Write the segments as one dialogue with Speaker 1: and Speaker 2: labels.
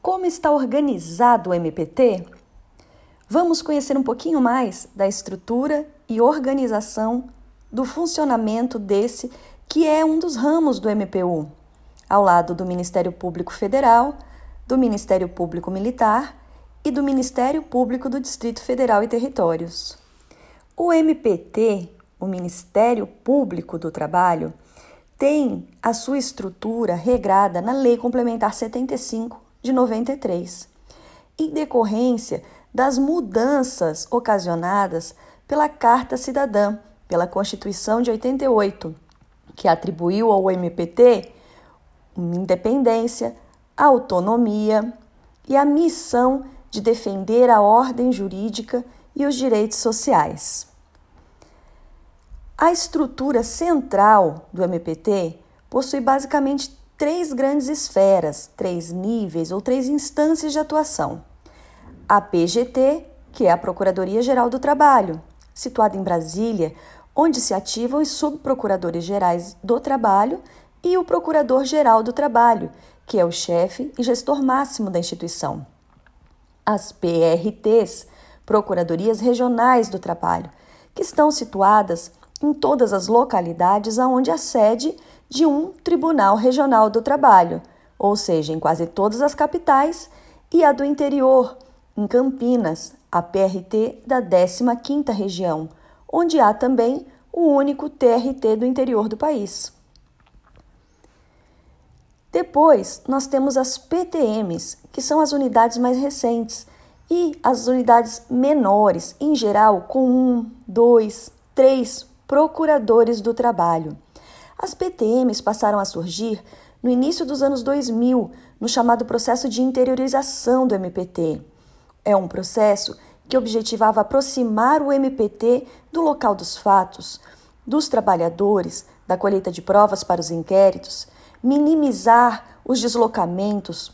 Speaker 1: Como está organizado o MPT? Vamos conhecer um pouquinho mais da estrutura e organização do funcionamento desse que é um dos ramos do MPU, ao lado do Ministério Público Federal, do Ministério Público Militar e do Ministério Público do Distrito Federal e Territórios. O MPT, o Ministério Público do Trabalho, tem a sua estrutura regrada na Lei Complementar 75 de 93, em decorrência das mudanças ocasionadas pela Carta Cidadã, pela Constituição de 88, que atribuiu ao MPT independência, autonomia e a missão de defender a ordem jurídica e os direitos sociais. A estrutura central do MPT possui basicamente três grandes esferas, três níveis ou três instâncias de atuação. A PGT, que é a Procuradoria Geral do Trabalho, situada em Brasília, onde se ativam os subprocuradores gerais do trabalho e o Procurador-Geral do Trabalho, que é o chefe e gestor máximo da instituição. As PRTs, Procuradorias Regionais do Trabalho, que estão situadas em todas as localidades aonde a sede de um Tribunal Regional do Trabalho, ou seja, em quase todas as capitais, e a do interior, em Campinas, a PRT da 15ª região, onde há também o único TRT do interior do país. Depois, nós temos as PTMs, que são as unidades mais recentes, e as unidades menores, em geral, com um, dois, três procuradores do trabalho. As PTMs passaram a surgir no início dos anos 2000, no chamado processo de interiorização do MPT. É um processo que objetivava aproximar o MPT do local dos fatos, dos trabalhadores, da colheita de provas para os inquéritos, minimizar os deslocamentos,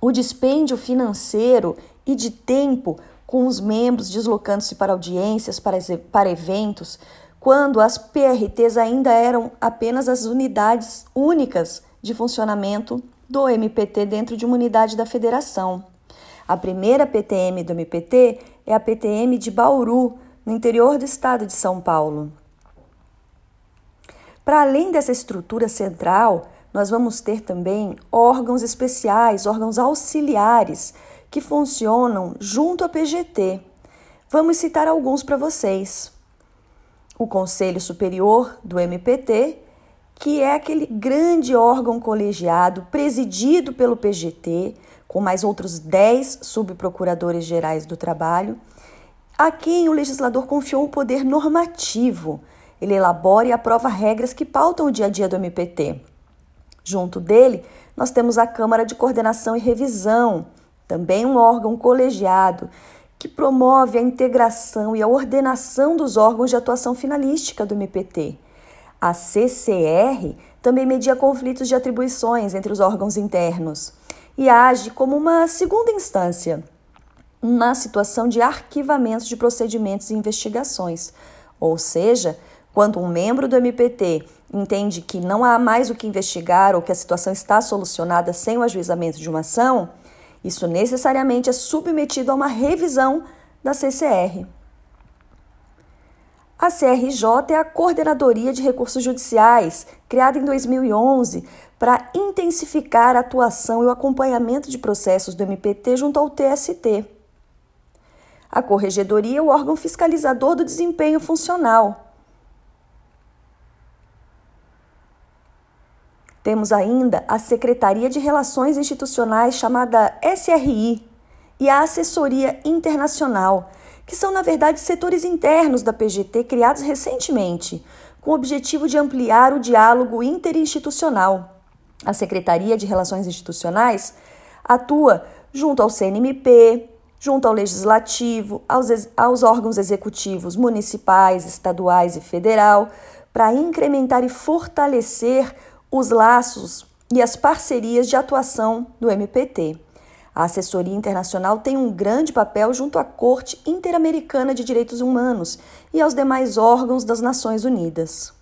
Speaker 1: o dispêndio financeiro e de tempo com os membros deslocando-se para audiências, para, para eventos, quando as PRTs ainda eram apenas as unidades únicas de funcionamento do MPT dentro de uma unidade da federação. A primeira PTM do MPT é a PTM de Bauru, no interior do estado de São Paulo. Para além dessa estrutura central, nós vamos ter também órgãos especiais, órgãos auxiliares, que funcionam junto à PGT. Vamos citar alguns para vocês o Conselho Superior do MPT, que é aquele grande órgão colegiado presidido pelo PGT, com mais outros 10 subprocuradores gerais do trabalho, a quem o legislador confiou o poder normativo. Ele elabora e aprova regras que pautam o dia a dia do MPT. Junto dele, nós temos a Câmara de Coordenação e Revisão, também um órgão colegiado que promove a integração e a ordenação dos órgãos de atuação finalística do MPT. A CCR também media conflitos de atribuições entre os órgãos internos e age como uma segunda instância na situação de arquivamento de procedimentos e investigações, ou seja, quando um membro do MPT entende que não há mais o que investigar ou que a situação está solucionada sem o ajuizamento de uma ação, isso necessariamente é submetido a uma revisão da CCR. A CRJ é a Coordenadoria de Recursos Judiciais, criada em 2011 para intensificar a atuação e o acompanhamento de processos do MPT junto ao TST. A Corregedoria é o órgão fiscalizador do desempenho funcional. Temos ainda a Secretaria de Relações Institucionais, chamada SRI, e a Assessoria Internacional, que são, na verdade, setores internos da PGT criados recentemente, com o objetivo de ampliar o diálogo interinstitucional. A Secretaria de Relações Institucionais atua junto ao CNMP, junto ao Legislativo, aos, aos órgãos executivos municipais, estaduais e federal, para incrementar e fortalecer os laços e as parcerias de atuação do MPT. A assessoria internacional tem um grande papel junto à Corte Interamericana de Direitos Humanos e aos demais órgãos das Nações Unidas.